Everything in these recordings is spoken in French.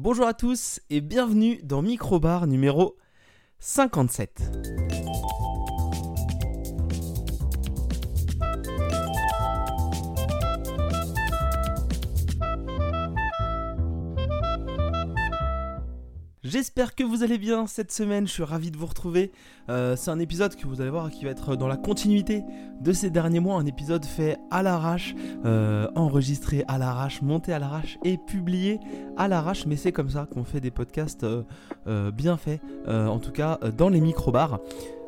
bonjour à tous et bienvenue dans Microbar numéro 57. J'espère que vous allez bien cette semaine, je suis ravi de vous retrouver. Euh, c'est un épisode que vous allez voir qui va être dans la continuité de ces derniers mois, un épisode fait à l'arrache, euh, enregistré à l'arrache, monté à l'arrache et publié à l'arrache, mais c'est comme ça qu'on fait des podcasts euh, bien faits, en tout cas dans les micro-bars.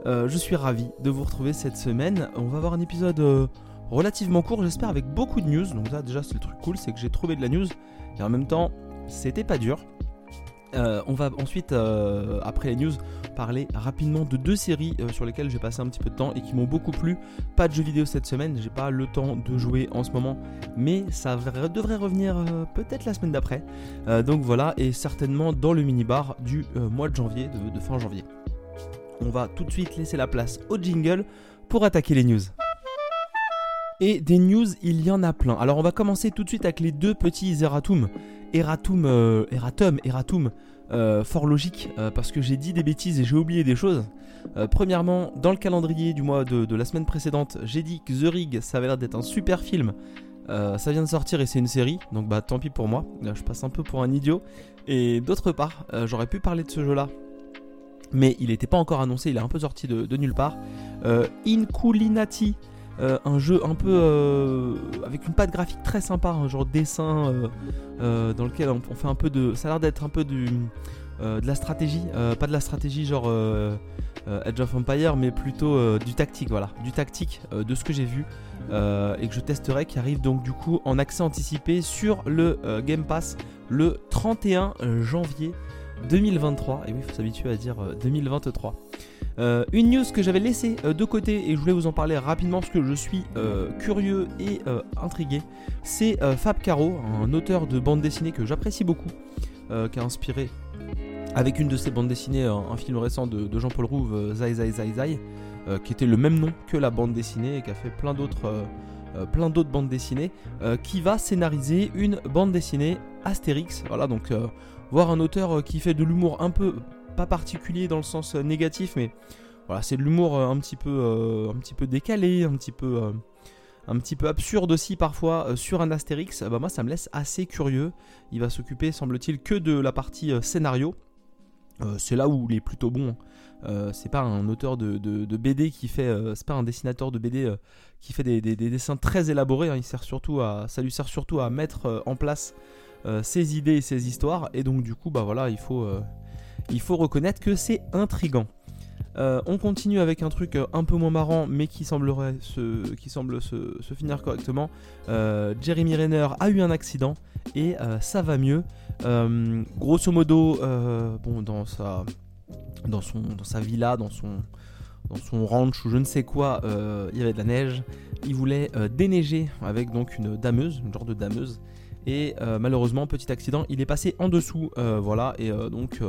je suis ravi de vous retrouver cette semaine. On va avoir un épisode relativement court, j'espère, avec beaucoup de news. Donc là déjà c'est le truc cool, c'est que j'ai trouvé de la news et en même temps c'était pas dur. Euh, on va ensuite, euh, après les news, parler rapidement de deux séries euh, sur lesquelles j'ai passé un petit peu de temps et qui m'ont beaucoup plu. Pas de jeux vidéo cette semaine, j'ai pas le temps de jouer en ce moment, mais ça devrait revenir peut-être la semaine d'après. donc voilà, et certainement dans le mini-bar du mois de janvier, de, fin janvier. On va tout de suite laisser la place au jingle pour attaquer les news. Et des news, il y en a plein. Alors on va commencer tout de suite avec les deux petits erratum erratum, euh, erratum, erratum, euh, fort logique, euh, parce que j'ai dit des bêtises et j'ai oublié des choses. premièrement, dans le calendrier du mois de, la semaine précédente, j'ai dit que The Rig, ça avait l'air d'être un super film. ça vient de sortir et c'est une série, donc bah tant pis pour moi, je passe un peu pour un idiot. Et d'autre part, j'aurais pu parler de ce jeu-là, mais il n'était pas encore annoncé, il est un peu sorti de, de nulle part. Inculinati, euh, un jeu un peu euh, avec une patte graphique très sympa, un genre dessin euh, dans lequel on, fait un peu de. Ça a l'air d'être un peu du, de la stratégie, pas de la stratégie genre Edge of Empire, mais plutôt du tactique, voilà, du tactique de ce que j'ai vu et que je testerai, qui arrive donc du coup en accès anticipé sur le Game Pass le 31 janvier 2023. Et oui, il faut s'habituer à dire 2023. Euh, une news que j'avais laissée euh, de côté et je voulais vous en parler rapidement parce que je suis euh, curieux et intrigué, c'est Fab Caro, un auteur de bande dessinée que j'apprécie beaucoup, qui a inspiré avec une de ses bandes dessinées un, film récent de, Jean-Paul Rouve, Zai Zai Zai Zai, qui était le même nom que la bande dessinée et qui a fait plein d'autres plein d'autres bandes dessinées, qui va scénariser une bande dessinée Astérix. Voilà, donc voir un auteur qui fait de l'humour un peu pas particulier dans le sens euh, négatif, mais voilà, c'est de l'humour euh, un petit peu, euh, un petit peu décalé, un petit peu, un petit peu absurde aussi parfois sur un Astérix. Bah moi, ça me laisse assez curieux. Il va s'occuper, semble-t-il, que de la partie scénario. c'est là où il est plutôt bon. c'est pas un auteur de, BD qui fait, c'est pas un dessinateur de BD qui fait des, dessins très élaborés. Hein. Il sert surtout à, ça lui sert surtout à mettre en place ses idées et ses histoires. Et donc du coup, bah voilà, il faut, il faut reconnaître que c'est intrigant. Euh, on continue avec un truc euh, un peu moins marrant, mais qui semble se, finir correctement. Euh, Jeremy Renner a eu un accident et ça va mieux. grosso modo, bon, dans sa, villa, dans son, dans son ranch ou je ne sais quoi, il y avait de la neige. Il voulait déneiger avec donc une dameuse, une genre de dameuse. Et malheureusement, petit accident, il est passé en dessous, voilà, et donc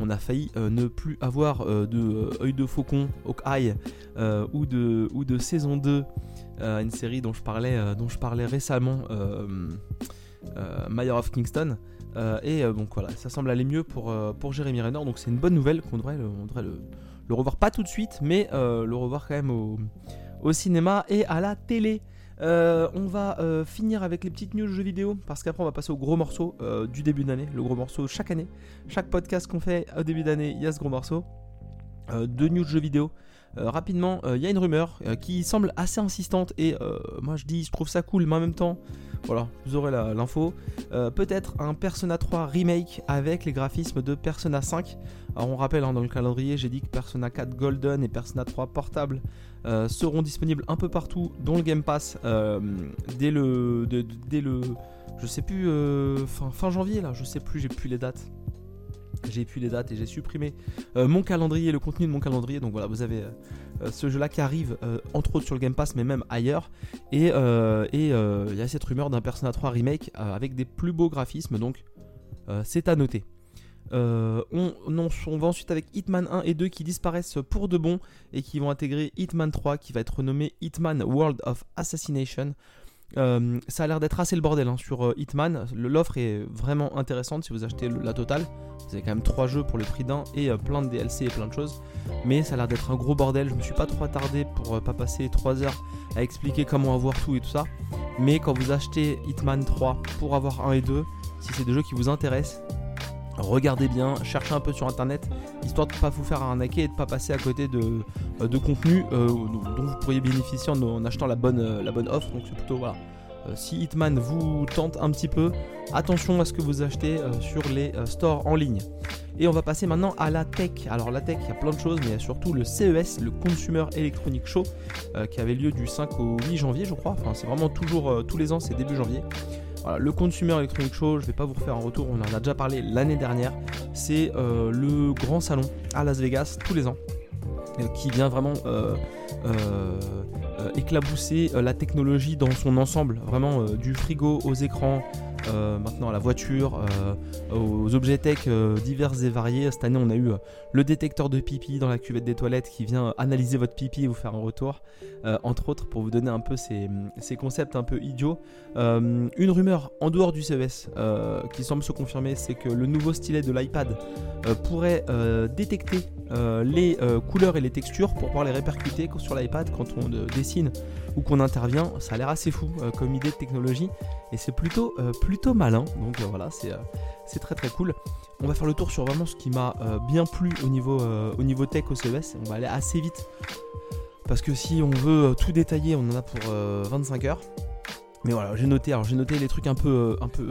on a failli euh, ne plus avoir euh, de euh, œil de faucon, Hawkeye, ou, de, ou de saison 2, une série dont je parlais, dont je parlais récemment, Mayor of Kingston. et donc voilà, ça semble aller mieux pour, pour Jeremy Renner, donc c'est une bonne nouvelle qu'on devrait, le, devrait le, revoir pas tout de suite, mais le revoir quand même au, au cinéma et à la télé. Euh, on va euh, finir avec les petites news jeux vidéo parce qu'après on va passer au gros morceau euh, du début d'année, le gros morceau chaque année. Chaque podcast qu'on fait au début d'année, il y a ce gros morceau. de news jeux vidéo. rapidement, il y a une rumeur qui semble assez insistante et moi je dis je trouve ça cool mais en même temps voilà, vous aurez l'info. Peut-être un Persona 3 remake avec les graphismes de Persona 5. Alors on rappelle, hein, dans le calendrier, j'ai dit que Persona 4 Golden et Persona 3 Portable euh, seront disponibles un peu partout, dont le Game Pass, euh, dès, le, dès le... Je sais plus, fin, fin janvier là, je sais plus, j'ai plus les dates j'ai plus les dates et j'ai supprimé euh, mon calendrier, le contenu de mon calendrier. Donc voilà, vous avez euh, euh, ce jeu-là qui arrive entre autres sur le Game Pass, mais même ailleurs. Et il y a cette rumeur d'un Persona 3 remake avec des plus beaux graphismes, donc c'est à noter. On, on, va ensuite avec Hitman 1 et 2 qui disparaissent pour de bon et qui vont intégrer Hitman 3 qui va être renommé Hitman World of Assassination. ça a l'air d'être assez le bordel hein, sur Hitman. L'offre est vraiment intéressante si vous achetez la totale. Vous avez quand même 3 jeux pour le prix d'un et plein de DLC et plein de choses. Mais ça a l'air d'être un gros bordel. Je me suis pas trop attardé pour pas passer 3 heures à expliquer comment avoir tout et tout ça. Mais quand vous achetez Hitman 3 pour avoir 1 et 2, si c'est des jeux qui vous intéressent, regardez bien, cherchez un peu sur internet, histoire de ne pas vous faire arnaquer et de ne pas passer à côté de, euh, de contenu euh, dont vous pourriez bénéficier en, achetant la bonne, euh, la bonne offre. Donc c'est plutôt voilà. si Hitman vous tente un petit peu, attention à ce que vous achetez sur les stores en ligne. Et on va passer maintenant à la tech. Alors la tech, il y a plein de choses, mais il y a surtout le CES, le Consumer Electronic Show, qui avait lieu du 5 au 8 janvier, je crois. Enfin, c'est vraiment toujours tous les ans, c'est début janvier le Consumer Electronic Show, je vais pas vous refaire un retour, on en a déjà parlé l'année dernière. C'est euh, le grand salon à Las Vegas tous les ans euh, qui vient vraiment euh, éclabousser la technologie dans son ensemble, vraiment du frigo aux écrans, euh, maintenant à la voiture, euh, aux objets tech euh, divers et variés. Cette année, on a eu le détecteur de pipi dans la cuvette des toilettes qui vient analyser votre pipi et vous faire un retour, entre autres, pour vous donner un peu ces, concepts un peu idiots. une rumeur en dehors du CES qui semble se confirmer, c'est que le nouveau stylet de l'iPad pourrait détecter les couleurs et les textures pour pouvoir les répercuter sur l'iPad quand on dessine ou qu'on intervient. Ça a l'air assez fou comme idée de technologie et c'est plutôt, euh, plutôt malin. Donc euh, voilà, euh, c'est très très cool. On va faire le tour sur vraiment ce qui m'a bien plu au niveau, au niveau tech au CES. On va aller assez vite parce que si on veut tout détailler, on en a pour 25 heures. Mais voilà, j'ai noté, alors j'ai noté les trucs un peu, un peu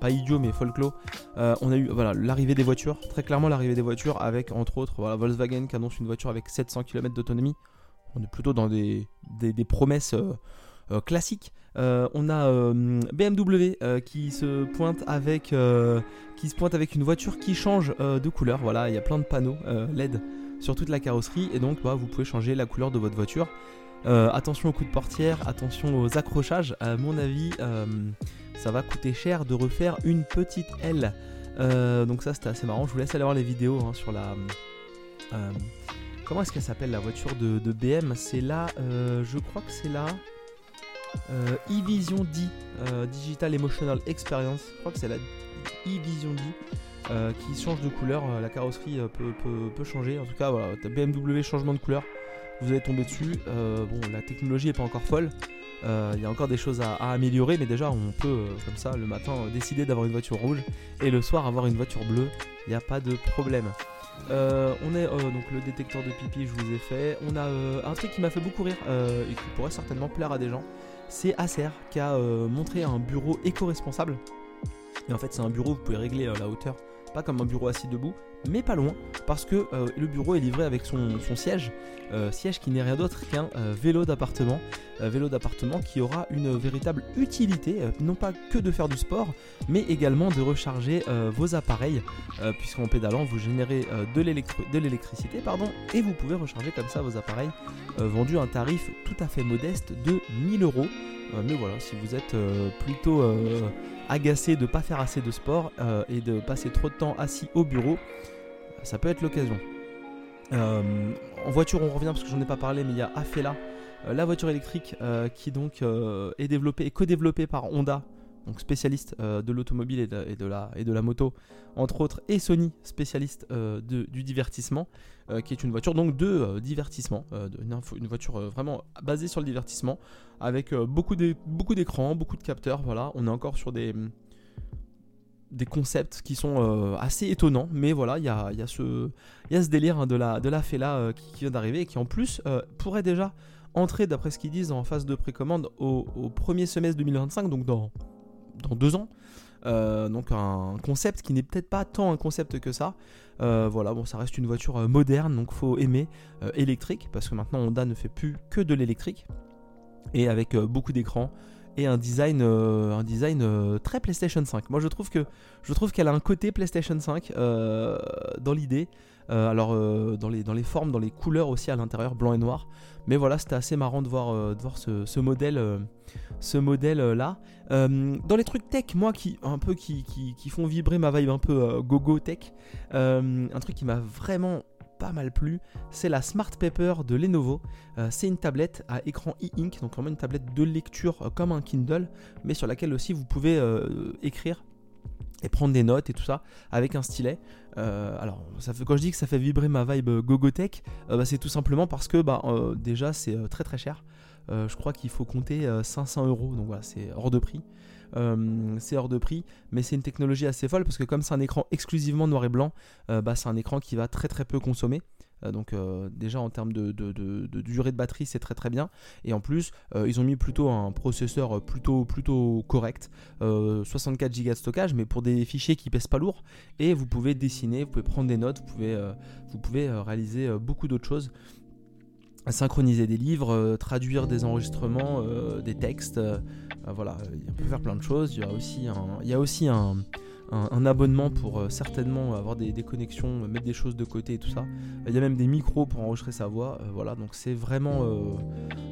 pas idiots mais folklore. on a eu voilà l'arrivée des voitures, très clairement l'arrivée des voitures avec entre autres voilà Volkswagen qui annonce une voiture avec 700 km d'autonomie. On est plutôt dans des, promesses classiques. Euh, on a euh, BMW euh, qui se pointe avec qui se pointe avec une voiture qui change de couleur. Voilà, il y a plein de panneaux LED sur toute la carrosserie et donc bah, vous pouvez changer la couleur de votre voiture. attention aux coups de portière, attention aux accrochages. À mon avis, ça va coûter cher de refaire une petite L. donc ça c'était assez marrant. Je vous laisse aller voir les vidéos hein, sur la. Comment est-ce qu'elle s'appelle la voiture de, BM C'est là, je crois que c'est là euh, e-Vision D, euh, Digital Emotional Experience, je crois que c'est la e-Vision D, euh, qui change de couleur. La carrosserie peut, changer. En tout cas, voilà, BMW changement de couleur, vous allez tomber dessus. bon, la technologie n'est pas encore folle. Il y a encore des choses à, améliorer, mais déjà on peut, comme ça, le matin, décider d'avoir une voiture rouge et le soir avoir une voiture bleue. Il n'y a pas de problème. On est donc le détecteur de pipi, je vous ai fait. On a un truc qui m'a fait beaucoup rire et qui pourrait certainement plaire à des gens c'est Acer qui a euh, montré un bureau éco-responsable. Et en fait, c'est un bureau, vous pouvez régler euh, la hauteur, pas comme un bureau assis debout, mais pas loin, parce que euh, le bureau est livré avec son, siège, siège qui n'est rien d'autre qu'un vélo d'appartement, vélo d'appartement qui aura une véritable utilité, non pas que de faire du sport, mais également de recharger vos appareils, puisqu'en pédalant vous générez de l'électricité, pardon, et vous pouvez recharger comme ça vos appareils, vendus à un tarif tout à fait modeste de 1000 euros. mais voilà, si vous êtes plutôt agacé de ne pas faire assez de sport et de passer trop de temps assis au bureau, ça peut être l'occasion. Euh, en voiture, on revient parce que j'en ai pas parlé, mais il y a Afela, euh, la voiture électrique euh, qui donc est développée et co-développée par Honda, donc spécialiste de l'automobile et, de, la, et de la moto, entre autres, et Sony, spécialiste du divertissement, qui est une voiture donc de divertissement, une, voiture vraiment basée sur le divertissement, avec beaucoup d'écrans, beaucoup de capteurs. Voilà, on est encore sur des des concepts qui sont euh, assez étonnants, mais voilà, il y a, y, a y a ce délire hein, de la, de la Fela euh, qui, vient d'arriver et qui en plus euh, pourrait déjà entrer, d'après ce qu'ils disent, en phase de précommande au, premier semestre 2025, donc dans, dans deux ans. donc un concept qui n'est peut-être pas tant un concept que ça. voilà, bon, ça reste une voiture moderne, donc faut aimer électrique, parce que maintenant Honda ne fait plus que de l'électrique, et avec beaucoup d'écrans et un design, euh, un design euh, très PlayStation 5. Moi je trouve que je trouve qu'elle a un côté PlayStation 5 euh, dans l'idée. Alors dans, les, dans les formes, dans les couleurs aussi à l'intérieur, blanc et noir. Mais voilà, c'était assez marrant de voir, voir ce, modèle, là. dans les trucs tech, moi qui un peu qui, qui, qui font vibrer ma vibe un peu gogo tech, un truc qui m'a vraiment pas mal plu, c'est la Smart Paper de Lenovo. c'est une tablette à écran e-ink, donc vraiment une tablette de lecture comme un Kindle, mais sur laquelle aussi vous pouvez écrire et prendre des notes et tout ça avec un stylet. alors, ça fait, quand je dis que ça fait vibrer ma vibe Gogotech, bah, c'est tout simplement parce que bah, déjà c'est très très cher. je crois qu'il faut compter 500 euros, donc voilà, c'est hors de prix. Euh, c'est hors de prix, mais c'est une technologie assez folle parce que comme c'est un écran exclusivement noir et blanc, euh, bah, c'est un écran qui va très très peu consommer. Euh, donc déjà en termes de, durée de batterie c'est très très bien. Et en plus ils ont mis plutôt un processeur plutôt plutôt correct 64 Go de stockage mais pour des fichiers qui pèsent pas lourd. Et vous pouvez dessiner vous pouvez prendre des notes vous pouvez, vous pouvez réaliser beaucoup d'autres choses. Synchroniser des livres, traduire des enregistrements, des textes, euh, voilà, on peut faire plein de choses. Il y a aussi un, il y aussi un, abonnement pour euh, certainement avoir des, connexions, mettre des choses de côté et tout ça. Il y a même des micros pour enregistrer sa voix. Euh, voilà, donc c'est vraiment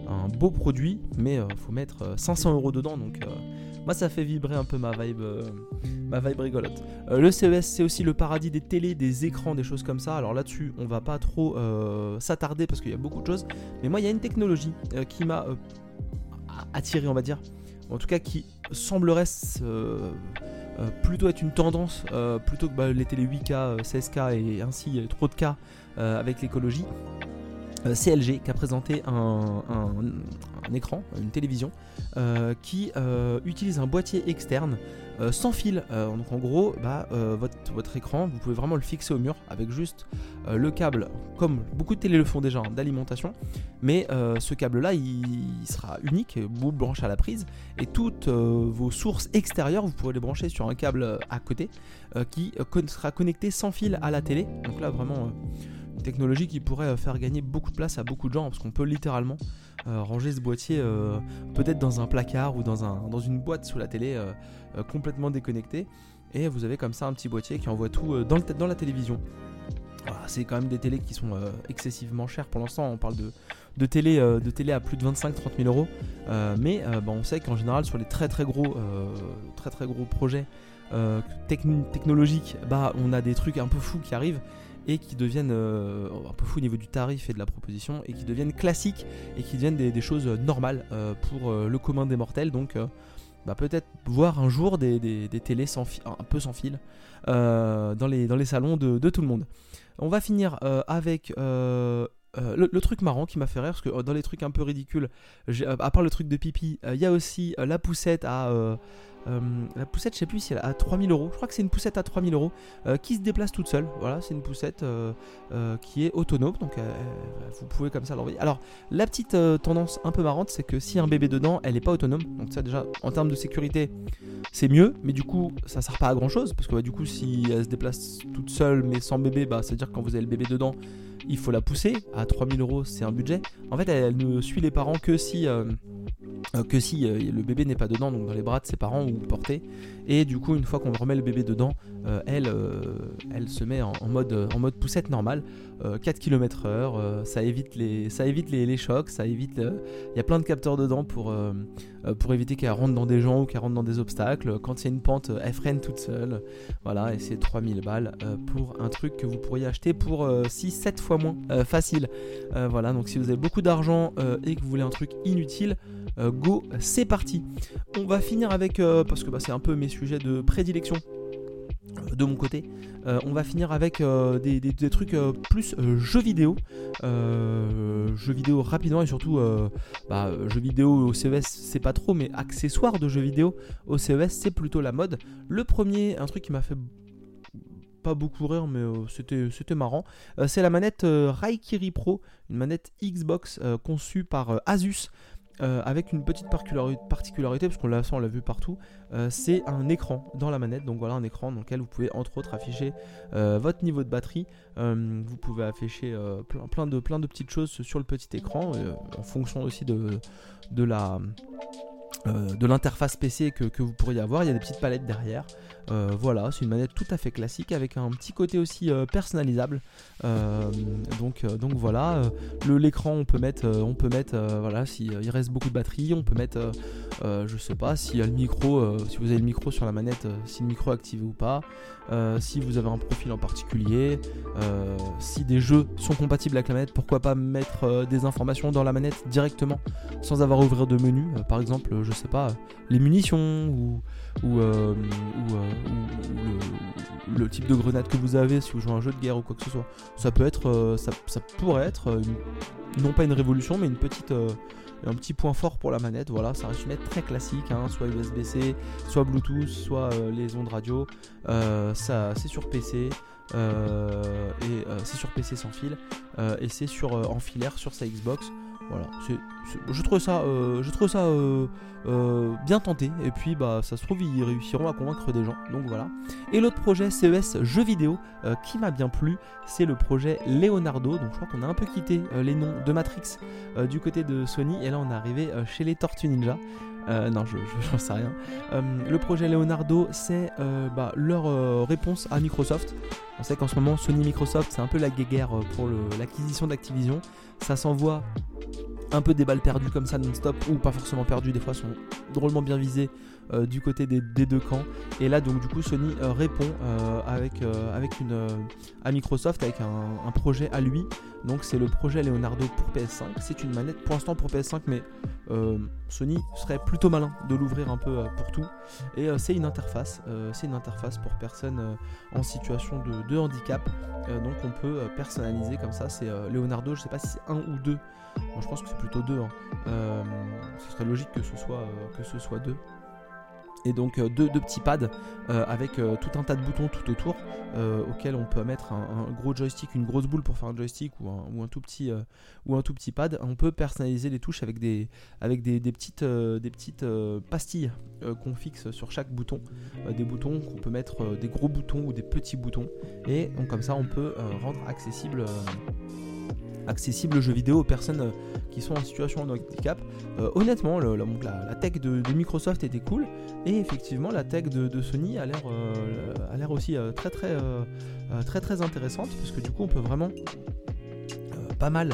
un beau produit, mais il faut mettre 500 euros dedans. Donc moi, ça fait vibrer un peu ma vibe, ma vibe rigolote. le CES, c'est aussi le paradis des télés, des écrans, des choses comme ça. Alors là-dessus, on va pas trop s'attarder parce qu'il y a beaucoup de choses. Mais moi, il y a une technologie qui m'a attiré, on va dire en tout cas qui semblerait euh, euh, plutôt être une tendance, euh, plutôt que bah, les télé 8K, 16K et ainsi trop de cas avec l'écologie. CLG qui a présenté un, écran, une télévision, qui utilise un boîtier externe euh, sans fil. Euh, donc en gros, bah, euh, votre, écran, vous pouvez vraiment le fixer au mur avec juste le câble, comme beaucoup de télé le font déjà, hein, d'alimentation. Mais ce câble-là, il, sera unique, vous branche à la prise, et toutes vos sources extérieures, vous pourrez les brancher sur un câble à côté qui sera connecté sans fil à la télé. Donc là, vraiment technologie qui pourrait faire gagner beaucoup de place à beaucoup de gens parce qu'on peut littéralement ranger ce boîtier peut-être dans un placard ou dans, un, dans une boîte sous la télé euh, complètement déconnecté. Et vous avez comme ça un petit boîtier qui envoie tout euh, dans, le, dans la télévision. c'est quand même des télés qui sont euh, excessivement chères pour l'instant. On parle de, télé, de télé à plus de 25-30 000 euros. mais bah, on sait qu'en général, sur les très très gros, très gros projets technologiques, bah, on a des trucs un peu fous qui arrivent et qui deviennent un peu fous au niveau du tarif et de la proposition et qui deviennent classiques et qui deviennent des, choses normales pour le commun des mortels. Donc bah, peut-être voir un jour des, des, télés sans un peu sans fil euh, dans, les, dans les salons de, de, tout le monde. On va finir euh, avec euh, le, truc marrant qui m'a fait rire, parce que dans les trucs un peu ridicules, à part le truc de pipi, il y a aussi la poussette à euh, la poussette, je sais plus si elle a 3000 euros. Je crois que c'est une poussette à 3000 euros euh, qui se déplace toute seule. Voilà, c'est une poussette euh, qui est autonome, donc vous pouvez comme ça l'envoyer. Alors, la petite tendance un peu marrante, c'est que si un bébé dedans, elle n'est pas autonome. Donc ça déjà, en termes de sécurité, c'est mieux, mais du coup, ça sert pas à grand chose parce que du coup, si elle se déplace toute seule mais sans bébé, bah, c'est à dire que quand vous avez le bébé dedans, il faut la pousser. À 3000 euros, c'est un budget. En fait, elle, ne suit les parents que si que si le bébé n'est pas dedans, donc dans les bras de ses parents ou porté. Et du coup, une fois qu'on remet le bébé dedans, euh, elle, elle se met en, mode, en mode poussette normale, 4 km/h. ça évite, les, ça évite les, chocs, ça évite. Il y a plein de capteurs dedans pour, pour éviter qu'elle rentre dans des gens ou qu'elle rentre dans des obstacles. Quand il y a une pente, elle freine toute seule. Voilà, et c'est 3000 balles pour un truc que vous pourriez acheter pour 6-7 fois moins facile. voilà, donc si vous avez beaucoup d'argent et que vous voulez un truc inutile, euh, go, c'est parti. On va finir avec, euh, parce que bah, c'est un peu mes sujets de prédilection euh, de mon côté. on va finir avec des, trucs plus jeux vidéo. jeux vidéo rapidement et surtout bah, jeux vidéo au CES c'est pas trop mais accessoires de jeux vidéo au CES c'est plutôt la mode. Le premier, un truc qui m'a fait pas beaucoup rire mais c'était, c'était marrant, c'est la manette Raikiri Pro, une manette Xbox conçue par Asus. Euh, avec une petite particularité, parce qu'on l'a, on l'a vu partout, euh, c'est un écran dans la manette. Donc voilà un écran dans lequel vous pouvez entre autres afficher euh, votre niveau de batterie. vous pouvez afficher plein, de, plein de petites choses sur le petit écran, en fonction aussi de, de la... de l'interface PC que, que, vous pourriez avoir, il y a des petites palettes derrière. Voilà, c'est une manette tout à fait classique avec un petit côté aussi personnalisable. donc, donc voilà, l'écran on peut mettre, on peut mettre, voilà, s'il il reste beaucoup de batterie, on peut mettre, je sais pas, a le micro, si vous avez le micro sur la manette, si le micro est activé ou pas, si vous avez un profil en particulier, si des jeux sont compatibles avec la manette, pourquoi pas mettre des informations dans la manette directement sans avoir à ouvrir de menu, par exemple, je sais pas, les munitions ou ou, euh, euh, le, type de grenade que vous avez si vous jouez à un jeu de guerre ou quoi que ce soit. Ça peut être, euh, ça, pourrait être, non pas une révolution, mais une petite, un petit point fort pour la manette. Voilà, ça reste une manette très classique, hein, soit USB-C, soit Bluetooth, soit les ondes radio. ça, c'est sur PC. et c'est sur sans fil et c'est sur en filaire sur sa Xbox voilà, je trouve ça, euh, euh, euh, bien tenté. Et puis, bah, ça se trouve, ils réussiront à convaincre des gens. Donc voilà. Et l'autre projet CES jeux vidéo qui m'a bien plu, c'est le projet Leonardo. Donc je crois qu'on a un peu quitté les noms de Matrix du côté de Sony. Et là, on est arrivé chez les Tortues Ninja. non, je sais rien. le projet Leonardo, c'est bah, leur réponse à Microsoft. On sait qu'en ce moment, Sony Microsoft, c'est un peu la guéguerre pour l'acquisition d'Activision. Ça s'envoie un peu des balles perdues comme ça non-stop, ou pas forcément perdues, des fois sont drôlement bien visées euh, du côté des, deux camps. Et là, donc, du coup, Sony euh, répond euh, avec, une, à Microsoft avec un, projet à lui. Donc, c'est le projet Leonardo pour PS5. C'est une manette pour l'instant pour PS5, mais Sony serait plutôt malin de l'ouvrir un peu pour tout. Et c'est une interface. c'est une interface pour personnes en situation de, de handicap. donc, on peut personnaliser comme ça. C'est Leonardo, je sais pas si c'est un ou deux. Je pense que c'est plutôt deux. Hein. ce serait logique que ce soit, que ce soit deux et donc euh, deux, petits pads euh, avec euh, tout un tas de boutons tout autour auxquels on peut mettre un, gros joystick, une grosse boule pour faire un joystick ou un, tout petit ou un tout petit pad. On peut personnaliser les touches avec des avec des, petites des petites pastilles qu'on fixe sur chaque bouton, des boutons qu'on peut mettre des gros boutons ou des petits boutons et donc comme ça on peut rendre accessible accessible le jeu vidéo aux personnes euh, qui sont en situation de handicap. Euh, honnêtement, la, tech de, Microsoft était cool. Et effectivement la tech de, Sony a l'air euh, aussi très très très très intéressante. Parce que du coup on peut vraiment pas mal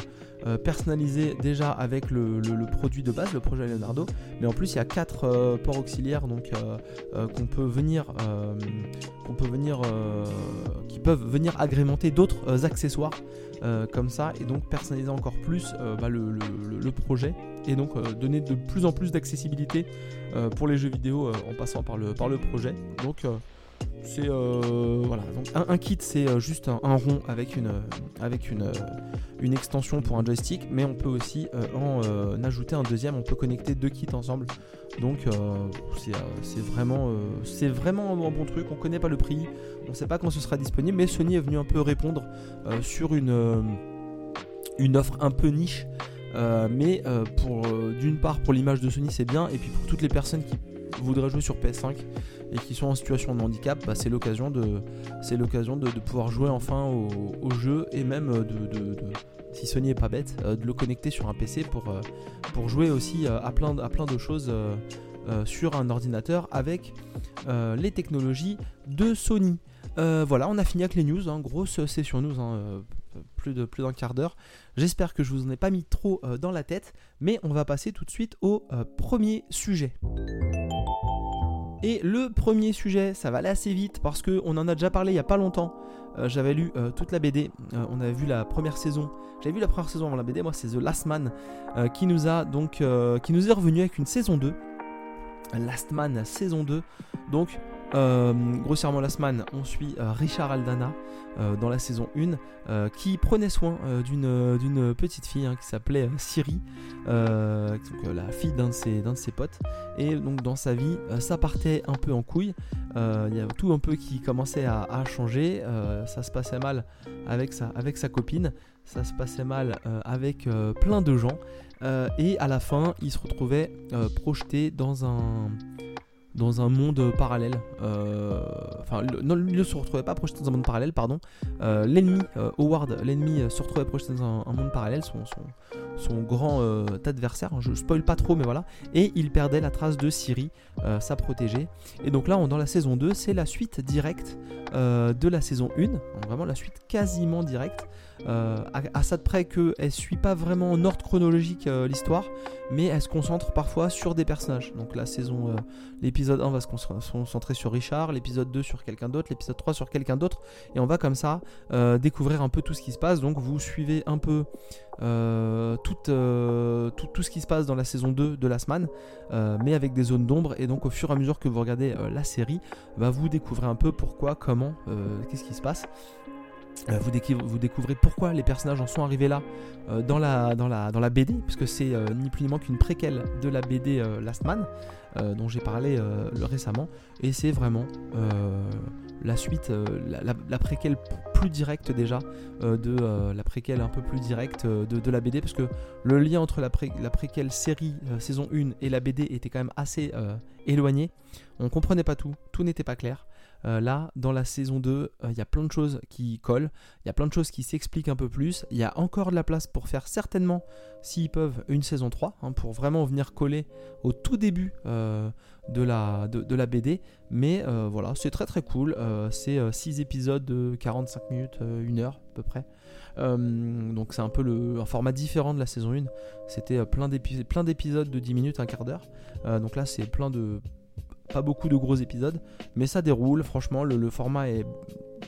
personnaliser déjà avec le, produit de base, le projet Leonardo, mais en plus il y a quatre ports auxiliaires donc qu'on peut venir qu'on peut venir qui peuvent venir agrémenter d'autres accessoires euh, comme ça et donc personnaliser encore plus euh, bah, le, projet et donc euh, donner de plus en plus d'accessibilité pour les jeux vidéo en passant par le, par le projet. Donc c'est voilà. Donc un, kit c'est juste un, rond avec une avec une, extension pour un joystick mais on peut aussi en ajouter un deuxième. On peut connecter deux kits ensemble. Donc c'est vraiment c'est vraiment un bon truc. On connaît pas le prix. On sait pas quand ce sera disponible, mais Sony est venu un peu répondre euh, sur une, euh, une offre un peu niche. Euh, mais pour d'une part pour l'image de Sony c'est bien. Et puis pour toutes les personnes qui voudraient jouer sur PS5 et qui sont en situation de handicap, bah, c'est l'occasion de c'est l'occasion de, pouvoir jouer enfin au, jeu et même de, si Sony est pas bête, de le connecter sur un PC pour, pour jouer aussi à, plein, à plein de choses sur un ordinateur avec les technologies de Sony. Euh, voilà, on a fini avec les news, hein. grosse session news, hein, euh, plus de plus d'un quart d'heure. J'espère que je vous en ai pas mis trop euh, dans la tête, mais on va passer tout de suite au premier sujet. Et le premier sujet, ça va aller assez vite parce qu'on en a déjà parlé il y a pas longtemps. J'avais lu toute la BD, on avait vu la première saison. J'avais vu la première saison avant la BD, moi c'est The Last Man qui nous a donc qui nous est revenu avec une saison 2. Last Man saison 2. Donc euh, grossièrement la semaine, on suit euh, Richard Aldana euh, dans la saison 1 qui prenait soin d'une petite fille hein, qui s'appelait Siri, la fille d'un de, ses, potes. Et donc dans sa vie, ça partait un peu en couille. Il y avait tout un peu qui commençait à, changer. ça se passait mal avec sa copine. Ça se passait mal avec plein de gens. et à la fin, il se retrouvait projeté dans un dans un monde parallèle. Euh, enfin, non, il ne se retrouvait pas projeté dans un monde parallèle, pardon. Euh, l'ennemi, euh, Howard, l'ennemi se retrouvait projeté dans un, monde parallèle. Son, son grand adversaire. Je spoil pas trop, mais voilà. Et il perdait la trace de Siri, sa protégée. Et donc là, on, dans la saison 2, c'est la suite directe de la saison 1. vraiment la suite quasiment directe. Euh, à, ça de près qu'elle suit pas vraiment en ordre chronologique euh, l'histoire, mais elle se concentre parfois sur des personnages. Donc la saison, euh, l'épisode 1 va se concentrer sur Richard, l'épisode 2 sur quelqu'un d'autre, l'épisode 3 sur quelqu'un d'autre, et on va comme ça découvrir un peu tout ce qui se passe. Donc vous suivez un peu tout, ce qui se passe dans la saison 2 de la semaine, mais avec des zones d'ombre, et donc au fur et à mesure que vous regardez la série, bah, vous découvrez un peu pourquoi, comment, qu'est-ce qui se passe. Euh, vous, découvrez, pourquoi les personnages en sont arrivés là euh, dans, la, BD, puisque c'est euh, ni plus ni moins qu'une préquelle de la BD Last Man, dont j'ai parlé récemment, et c'est vraiment la suite, la, préquelle plus directe déjà, de la préquelle un peu plus directe de, la BD, parce que le lien entre la, la préquelle série saison 1 et la BD était quand même assez éloigné. On comprenait pas tout, tout n'était pas clair. Euh, là, dans la saison 2, euh, il y a plein de choses qui collent, il y a plein de choses qui s'expliquent un peu plus. Il y a encore de la place pour faire certainement, s'ils peuvent, une saison 3, hein, pour vraiment venir coller au tout début euh, de, la, de, la BD. Mais voilà, c'est très très cool. c'est 6 épisodes de 45 minutes, 1 heure à peu près. donc c'est un peu le, un format différent de la saison 1. C'était plein d'épisodes de 10 minutes, un quart d'heure. donc là c'est plein de pas beaucoup de gros épisodes, mais ça déroule. Franchement, le, format est.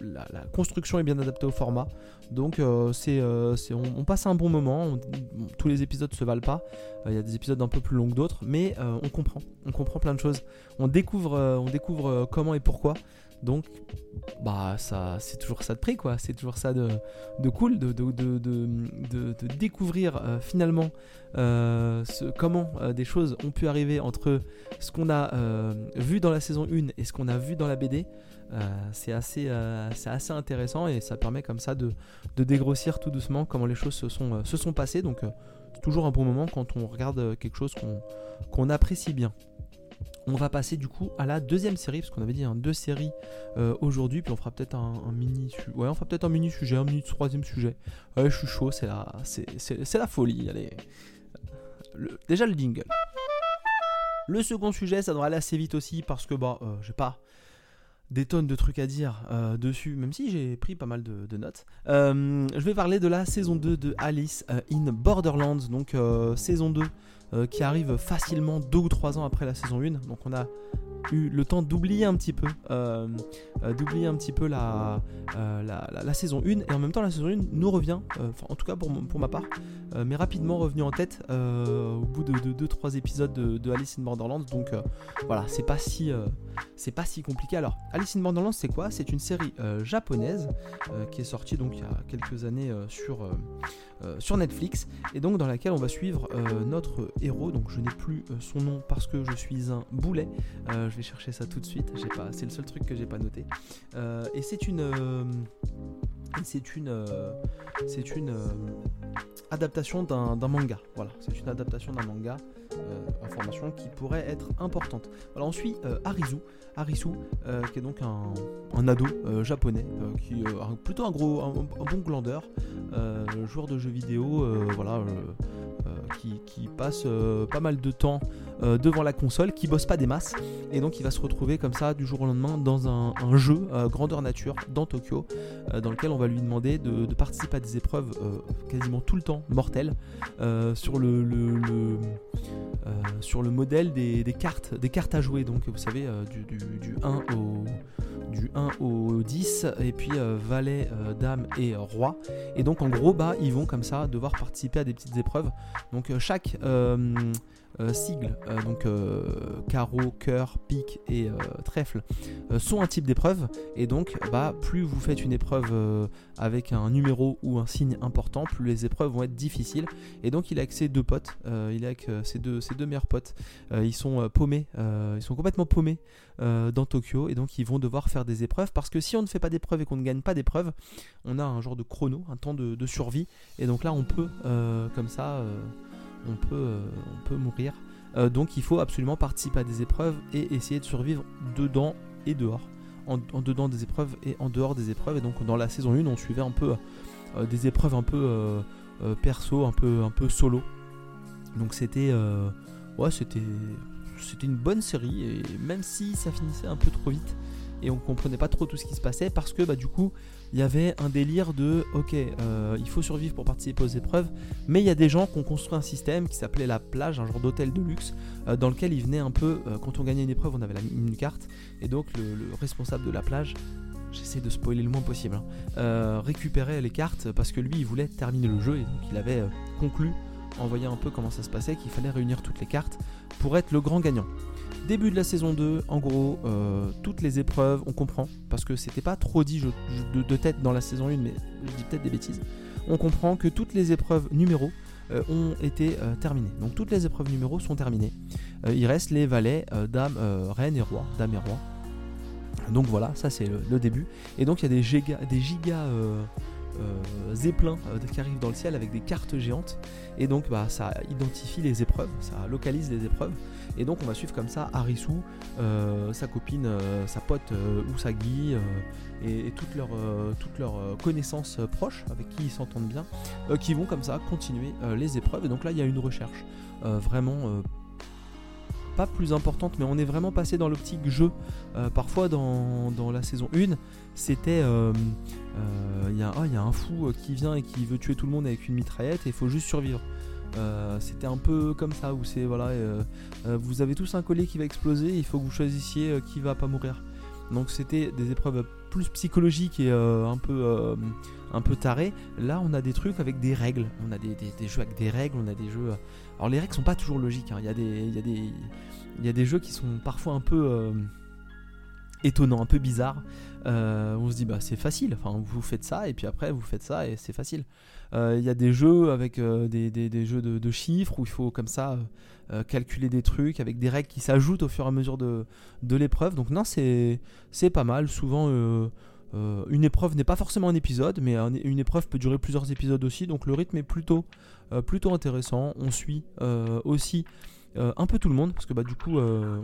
La, construction est bien adaptée au format. Donc, euh, c'est, euh, on, passe un bon moment. tous les épisodes se valent pas. Euh, il y a des épisodes un peu plus longs que d'autres, mais on comprend. On comprend plein de choses. On découvre, on découvre comment et pourquoi. Donc, bah, ça, c'est toujours ça de prix, quoi. C'est toujours ça de, cool, de, découvrir euh, finalement euh, comment euh, des choses ont pu arriver entre ce qu'on a vu dans la saison 1 et ce qu'on a vu dans la BD. c'est assez, intéressant et ça permet comme ça de, dégrossir tout doucement comment les choses se sont, se sont passées. Donc, c'est toujours un bon moment quand on regarde quelque chose qu'on apprécie bien. On va passer du coup à la deuxième série, parce qu'on avait dit hein, deux séries euh, aujourd'hui, puis on fera peut-être un, mini ouais, on fera peut-être un mini sujet, un mini troisième sujet. Je suis chaud, c'est la, c'est, la folie. Allez. déjà le jingle. Le second sujet, ça devrait aller assez vite aussi, parce que bah, euh, j'ai pas des tonnes de trucs à dire euh, dessus, même si j'ai pris pas mal de, notes. je vais parler de la saison 2 de Alice in Borderlands, donc saison 2 euh, qui arrive facilement deux ou trois ans après la saison 1. Donc on a eu le temps d'oublier un petit peu, euh, euh, d'oublier un petit peu la, la, saison 1 et en même temps la saison 1 nous revient, en tout cas pour, pour ma part, mais rapidement revenu en tête au bout de 2-3 épisodes de, Alice in Borderlands. Donc voilà, c'est pas si c'est pas si compliqué. Alors Alice in Borderlands c'est quoi? C'est une série japonaise qui est sortie donc il y a quelques années sur sur Netflix et donc dans laquelle on va suivre notre héros. Donc je n'ai plus euh, son nom parce que je suis un boulet. je vais chercher ça tout de suite. J'ai pas, c'est le seul truc que j'ai pas noté. et c'est une, c'est une, c'est une adaptation d'un manga. Voilà, c'est une adaptation d'un manga. information qui pourrait être importante. Alors on suit Arisu, qui est donc un, ado japonais, qui est plutôt un gros, bon glandeur, joueur de jeux vidéo, euh, voilà, euh, euh, qui, passe pas mal de temps devant la console, qui bosse pas des masses, et donc il va se retrouver comme ça du jour au lendemain dans un, jeu grandeur nature dans Tokyo, dans lequel on va lui demander de, participer à des épreuves quasiment tout le temps mortelles sur le, sur le modèle des, cartes, des cartes à jouer. Donc vous savez du, du, du 1 au du 1 au 10 et puis euh, valet, euh, dame et roi. Et donc en gros bah ils vont comme ça devoir participer à des petites épreuves. Donc euh, chaque euh, sigles, euh, donc euh, carreau, cœur, pique et trèfle, sont un type d'épreuve. Et donc, bah, plus vous faites une épreuve avec un numéro ou un signe important, plus les épreuves vont être difficiles. Et donc, il est avec ses deux potes, il est avec ses deux, deux meilleurs potes. ils sont paumés, ils sont complètement paumés dans Tokyo. Et donc, ils vont devoir faire des épreuves parce que si on ne fait pas d'épreuves et qu'on ne gagne pas d'épreuves, on a un genre de chrono, un temps de survie. Et donc là, on peut, comme ça, on peut, euh, on peut mourir. Euh, donc il faut absolument participer à des épreuves et essayer de survivre dedans et dehors. En, dedans des épreuves et en dehors des épreuves. Et donc dans la saison 1, on suivait un peu euh, des épreuves un peu perso, un peu, un peu solo. Donc c'était, ouais, c'était, c'était une bonne série et même si ça finissait un peu trop vite et on comprenait pas trop tout ce qui se passait parce que bah du coup il y avait un délire de ok euh, il faut survivre pour participer aux épreuves mais il y a des gens qui ont construit un système qui s'appelait la plage un genre d'hôtel de luxe euh, dans lequel ils venaient un peu euh, quand on gagnait une épreuve on avait une carte et donc le, responsable de la plage j'essaie de spoiler le moins possible hein, récupérait les cartes parce que lui il voulait terminer le jeu et donc il avait conclu en voyant un peu comment ça se passait qu'il fallait réunir toutes les cartes pour être le grand gagnant Début de la saison 2, en gros, euh, toutes les épreuves, on comprend, parce que c'était pas trop dit de, tête dans la saison 1, mais je dis peut-être des bêtises. On comprend que toutes les épreuves numéros euh, ont été euh, terminées. Donc toutes les épreuves numéros sont terminées. il reste les valets, dames, reines et rois, dames et rois. Donc voilà, ça c'est le, début. Et donc il y a des gigas, des gigas euh, zeppelin euh, qui arrive dans le ciel avec des cartes géantes. Et donc bah, ça identifie les épreuves, ça localise les épreuves. Et donc on va suivre comme ça Arisu, euh, sa copine, sa pote Usagi et, et, toutes leurs connaissances proches avec qui ils s'entendent bien, qui vont comme ça continuer les épreuves. Et donc là il y a une recherche vraiment pas plus importante, mais on est vraiment passé dans l'optique jeu. Euh, parfois dans, la saison 1, c'était euh, euh, il y, oh, y, a un fou qui vient et qui veut tuer tout le monde avec une mitraillette et il faut juste survivre. C'était un peu comme ça où c'est voilà, vous avez tous un collier qui va exploser, il faut que vous choisissiez qui va pas mourir. Donc c'était des épreuves plus psychologiques et un peu un peu tarées. Là, on a des trucs avec des règles. On a des, des, jeux avec des règles. On a des jeux. Alors les règles sont pas toujours logiques. Hein. Il y a des il y a des il y a des jeux qui sont parfois un peu euh, étonnants, un peu bizarres. Euh, on se dit bah c'est facile, enfin vous faites ça et puis après vous faites ça et c'est facile. Euh, il y a des jeux avec des, jeux de, chiffres où il faut comme ça calculer des trucs avec des règles qui s'ajoutent au fur et à mesure de, l'épreuve. Donc non c'est pas mal. Souvent une épreuve n'est pas forcément un épisode, mais une épreuve peut durer plusieurs épisodes aussi. Donc le rythme est plutôt intéressant. On suit aussi euh, un peu tout le monde, parce que bah, du coup, euh,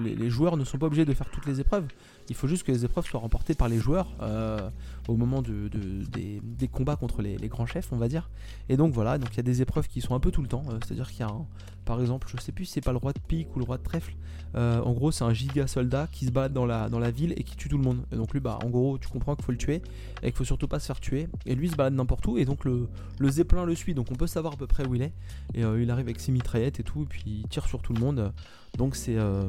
les, joueurs ne sont pas obligés de faire toutes les épreuves. Il faut juste que les épreuves soient remportées par les joueurs euh, au moment de, des, combats contre les, grands chefs, on va dire. Et donc voilà, donc il y a des épreuves qui sont un peu tout le temps. C'est-à-dire qu'il y a un, par exemple, je sais plus si c'est pas le roi de pique ou le roi de trèfle. en gros, c'est un giga soldat qui se bat dans la, ville et qui tue tout le monde. Et donc lui, bah, en gros, tu comprends qu'il faut le tuer et qu'il faut surtout pas se faire tuer. Et lui, il se balade n'importe où et donc le, le zeppelin le suit. Donc on peut savoir à peu près où il est. Et il arrive avec ses mitraillettes et tout, et puis tire sur tout le monde. Donc c'est euh,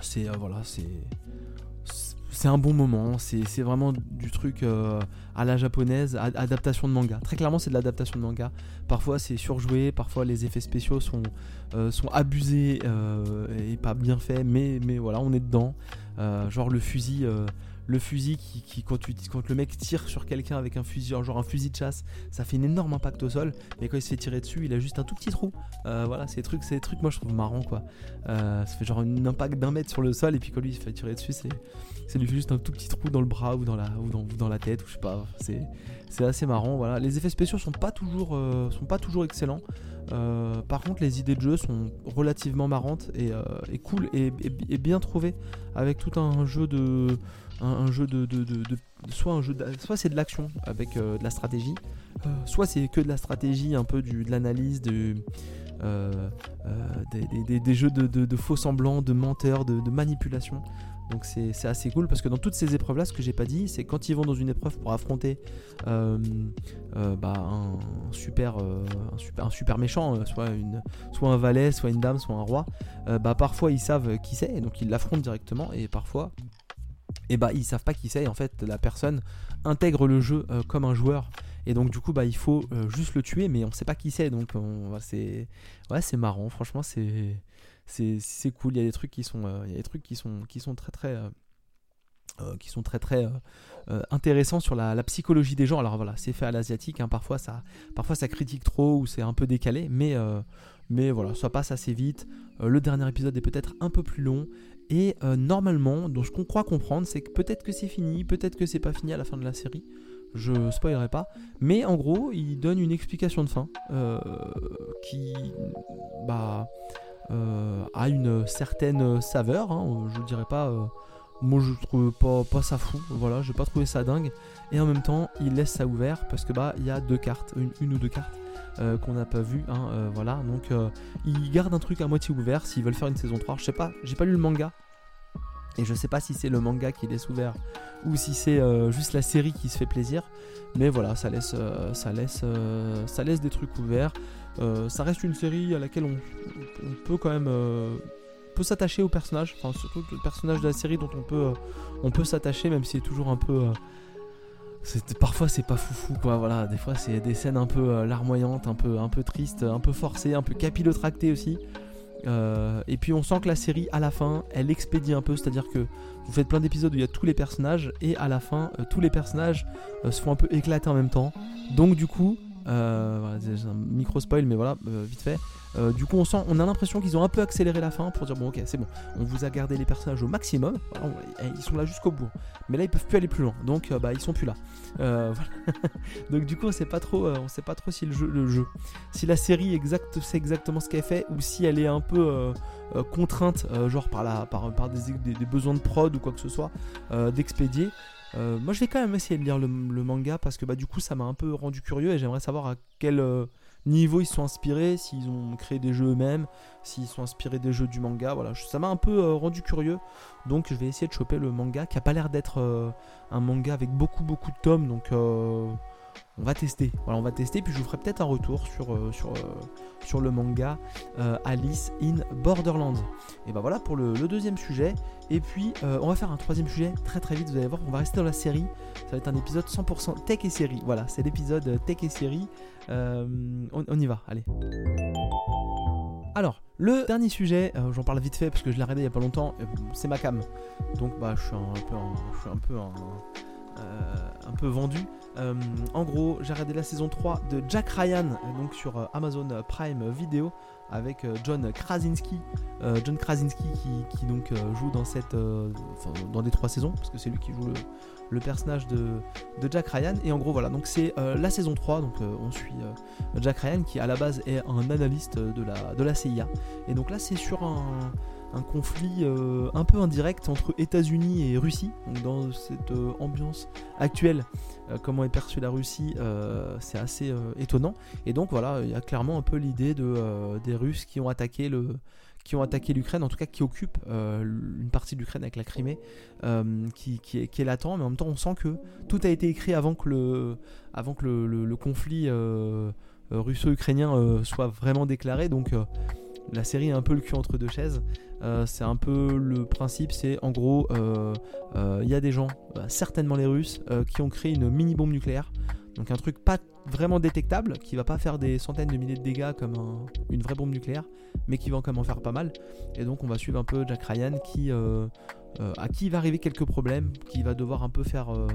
c'est euh, voilà, c'est c'est un bon moment, c'est vraiment du truc euh, à la japonaise, adaptation de manga. Très clairement, c'est de l'adaptation de manga. Parfois, c'est surjoué, parfois les effets spéciaux sont, sont abusés et pas bien faits, mais, mais voilà, on est dedans. genre le fusil, le fusil qui, quand, le mec tire sur quelqu'un avec un fusil, genre un fusil de chasse, ça fait un énorme impact au sol. Mais quand il se fait tirer dessus, il a juste un tout petit trou. Euh, voilà, c'est des trucs, c'est trucs, moi je trouve marrant quoi. Euh, ça fait genre un impact d'un mètre sur le sol et puis quand lui il se fait tirer dessus, c'est, ça lui fait juste un tout petit trou dans le bras ou dans la, ou dans, la tête ou je sais pas. C'est, assez marrant. Voilà, les effets spéciaux sont pas toujours, euh, sont pas toujours excellents. par contre, les idées de jeu sont relativement marrantes et, cool et, bien trouvées avec tout un jeu de un, jeu de, soit c'est de l'action avec euh, de la stratégie euh, soit c'est que de la stratégie un peu de l'analyse de euh, des, jeux de, faux semblants de menteurs de, manipulation. Donc c'est assez cool parce que dans toutes ces épreuves là ce que j'ai pas dit c'est quand ils vont dans une épreuve pour affronter bah, un, super, un, super, méchant soit un valet soit une dame soit un roi bah parfois ils savent qui c'est donc ils l'affrontent directement et parfois et bah ils savent pas qui c'est en fait la personne intègre le jeu euh, comme un joueur. Et donc du coup bah il faut euh, juste le tuer mais on sait pas qui c'est donc c'est ouais c'est marrant. Franchement c'est c'est cool. Il y a des trucs qui sont euh, des trucs qui sont qui sont très très qui sont très très intéressants sur la, psychologie des gens. Alors voilà c'est fait à l'asiatique hein. parfois ça parfois ça critique trop ou c'est un peu décalé mais voilà ça passe assez vite. Le dernier épisode est peut-être un peu plus long et euh, normalement, donc ce qu'on croit comprendre, c'est que peut-être que c'est fini, peut-être que c'est pas fini à la fin de la série. Je spoilerai pas. Mais en gros, il donne une explication de fin euh, qui bah, euh, a une certaine saveur. Hein, je ne dirais pas moi je trouve pas, ça fou, voilà, j'ai pas trouvé ça dingue. Et en même temps, il laisse ça ouvert parce que bah il y a deux cartes, une, ou deux cartes qu'on n'a pas vu, hein, voilà. Donc il garde un truc à moitié ouvert s'ils veulent faire une saison 3. Je sais pas, j'ai pas lu le manga. Et je sais pas si c'est le manga qui laisse ouvert ou si c'est juste la série qui se fait plaisir. Mais voilà, ça laisse, ça laisse, ça laisse des trucs ouverts. ça reste une série à laquelle on peut quand même s'attacher au personnage, enfin surtout le personnage de la série dont on peut, euh, on peut s'attacher, même si c'est toujours un peu. Euh, parfois c'est pas foufou quoi voilà. Des fois c'est des scènes un peu euh, larmoyantes un peu un peu tristes un peu forcées un peu capillotractées aussi. Et puis on sent que la série à la fin elle expédie un peu. C'est à dire que vous faites plein d'épisodes où il y a tous les personnages et à la fin tous les personnages se font un peu éclater en même temps. Donc du coup voilà, c'est un micro spoil mais voilà vite fait. Euh, du coup, on, sent, on a l'impression qu'ils ont un peu accéléré la fin pour dire bon, ok, c'est bon, on vous a gardé les personnages au maximum, ils sont là jusqu'au bout, mais là ils peuvent plus aller plus loin, donc euh, bah ils sont plus là. Euh, donc du coup, on sait pas trop, on sait pas trop si le jeu, si la série exact, c'est exactement ce qu'elle fait ou si elle est un peu contrainte, genre par la, par, par des, besoins de prod ou quoi que ce soit, d'expédier. Moi, je vais quand même essayer de lire le, manga parce que bah du coup, ça m'a un peu rendu curieux et j'aimerais savoir à quel niveau ils sont inspirés, s'ils ont créé des jeux eux-mêmes, s'ils sont inspirés des jeux du manga. Voilà, ça m'a un peu euh, rendu curieux. Donc je vais essayer de choper le manga qui a pas l'air d'être euh, un manga avec beaucoup beaucoup de tomes. Donc euh, on va tester. Voilà, on va tester. Puis je vous ferai peut-être un retour sur, euh, euh, le manga euh, Alice in Borderlands. Et ben voilà pour le, deuxième sujet. Et puis on va faire un troisième sujet très très vite. Vous allez voir, on va rester dans la série. Ça va être un épisode 100% tech et série. Voilà, c'est l'épisode tech et série. On, y va, allez. Alors, le dernier sujet, j'en parle vite fait parce que je l'ai regardé il y a pas longtemps, c'est ma cam. Donc bah je je suis un peu un peu vendu. Euh, en gros, j'ai regardé la saison 3 de Jack Ryan, donc sur euh, Amazon Prime Video, avec euh, John Krasinski. John Krasinski qui, donc joue dans cette, dans les trois saisons, parce que c'est lui qui joue le, personnage de, Jack Ryan. Et en gros, voilà, donc c'est la saison 3, donc on suit Jack Ryan qui à la base est un analyste de la, de la CIA. Et donc là, c'est sur un un conflit euh, un peu indirect entre États-Unis et Russie. Donc dans cette euh, ambiance actuelle, euh, comment est perçue la Russie, c'est assez étonnant. Et donc voilà, il y a clairement un peu l'idée de, des Russes qui ont attaqué le qui ont attaqué l'Ukraine, en tout cas qui occupent une partie de l'Ukraine avec la Crimée, qui, est, qui, latent, mais en même temps on sent que tout a été écrit avant que le, avant que le conflit russo-ukrainien soit vraiment déclaré, donc la série est un peu le cul entre deux chaises. Euh, c'est un peu le principe, c'est en gros, il euh, euh, y a des gens, certainement les Russes, qui ont créé une mini bombe nucléaire. Donc un truc pas vraiment détectable, qui va pas faire des centaines de milliers de dégâts comme une vraie bombe nucléaire, mais qui va quand même en faire pas mal. Et donc on va suivre un peu Jack Ryan qui euh, à qui va arriver quelques problèmes, qui va devoir un peu faire euh,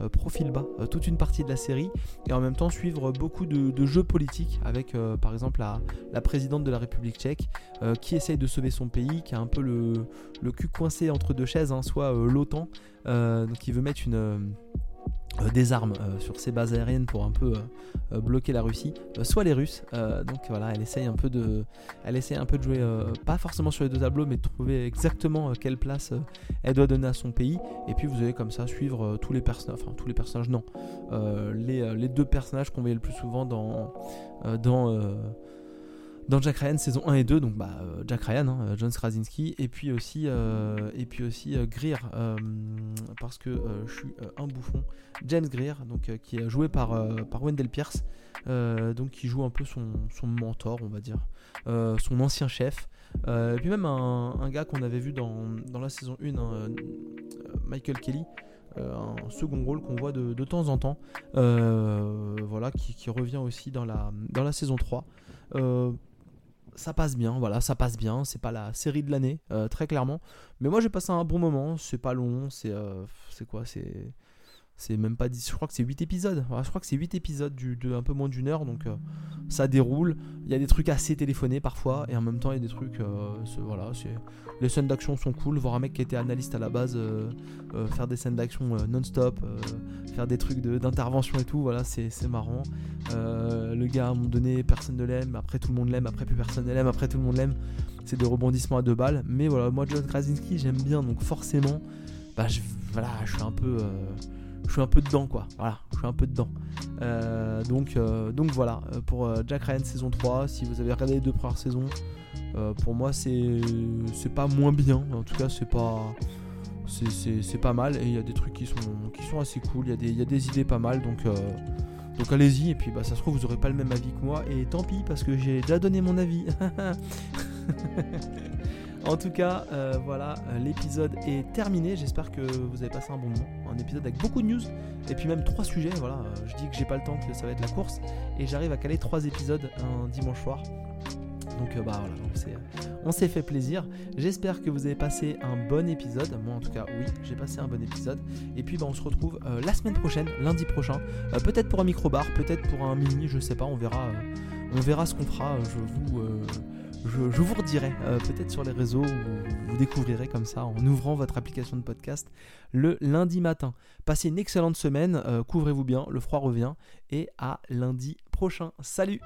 euh, profil bas toute une partie de la série, et en même temps suivre beaucoup de, jeux politiques avec par exemple la, présidente de la République tchèque qui essaye de sauver son pays, qui a un peu le, cul coincé entre deux chaises, hein, soit l'OTAN, qui veut mettre une des armes euh, sur ses bases aériennes pour un peu euh, bloquer la Russie, soit les Russes. donc voilà, elle essaye un peu de, elle essaye un peu de jouer, pas forcément sur les deux tableaux, mais de trouver exactement quelle place elle doit donner à son pays. Et puis vous allez comme ça suivre tous les personnages, enfin tous les personnages, non, les, deux personnages qu'on voyait le plus souvent dans dans Jack Ryan saison 1 et 2, donc bah, euh, Jack Ryan, hein, euh, John Krasinski, et puis aussi, euh, et puis aussi Greer, parce que je suis un bouffon, James Greer, donc, qui est joué par, par Wendell Pierce, donc qui joue un peu son, mentor, on va dire, son ancien chef. et puis même un, gars qu'on avait vu dans, la saison 1, hein, Michael Kelly, un second rôle qu'on voit de, temps en temps, voilà, qui, revient aussi dans la, dans la saison 3 ça passe bien, voilà, ça passe bien. C'est pas la série de l'année, euh, très clairement. Mais moi, j'ai passé un bon moment. C'est pas long, c'est euh, c'est quoi C'est c'est même pas 10, je crois que c'est 8 épisodes. je crois que c'est 8 épisodes du, de un peu moins d'une heure, donc euh, ça déroule. Il y a des trucs assez téléphonés parfois, et en même temps il y a des trucs, euh, voilà, les scènes d'action sont cool. Voir un mec qui était analyste à la base euh, faire des scènes d'action non-stop, faire des trucs d'intervention et tout, voilà, c'est marrant. le gars à un moment donné, personne ne l'aime, après tout le monde l'aime, après plus personne ne l'aime, après tout le monde l'aime. C'est des rebondissements à deux balles, mais voilà, moi John Krasinski j'aime bien, donc forcément bah, je, voilà, je suis un peu je suis un peu dedans quoi. Voilà, je suis un peu dedans. Euh, donc, euh, donc voilà, euh, pour Jack Ryan saison 3, si vous avez regardé les deux premières saisons, pour moi c'est c'est pas moins bien. En tout cas, c'est pas c'est pas mal et il y a des trucs qui sont qui sont assez cool. Il y, a des, y a des idées pas mal donc donc allez-y et puis bah ça se trouve vous aurez pas le même avis que moi et tant pis parce que j'ai déjà donné mon avis. En tout cas, euh, voilà, euh, l'épisode est terminé. J'espère que vous avez passé un bon moment. Un épisode avec beaucoup de news et puis même trois sujets. Voilà, euh, je dis que j'ai pas le temps, que ça va être la course et j'arrive à caler trois épisodes un dimanche soir. Donc bah voilà, on s'est fait plaisir. J'espère que vous avez passé un bon épisode. Moi en tout cas, oui, j'ai passé un bon épisode. Et puis bah, on se retrouve la semaine prochaine, lundi prochain. peut-être pour un micro-bar, peut-être pour un mini, je sais pas, on verra. on verra ce qu'on fera. Je vous je, vous redirai euh, peut-être sur les réseaux où vous découvrirez comme ça en ouvrant votre application de podcast le lundi matin. Passez une excellente semaine, euh, couvrez-vous bien, le froid revient et à lundi prochain. Salut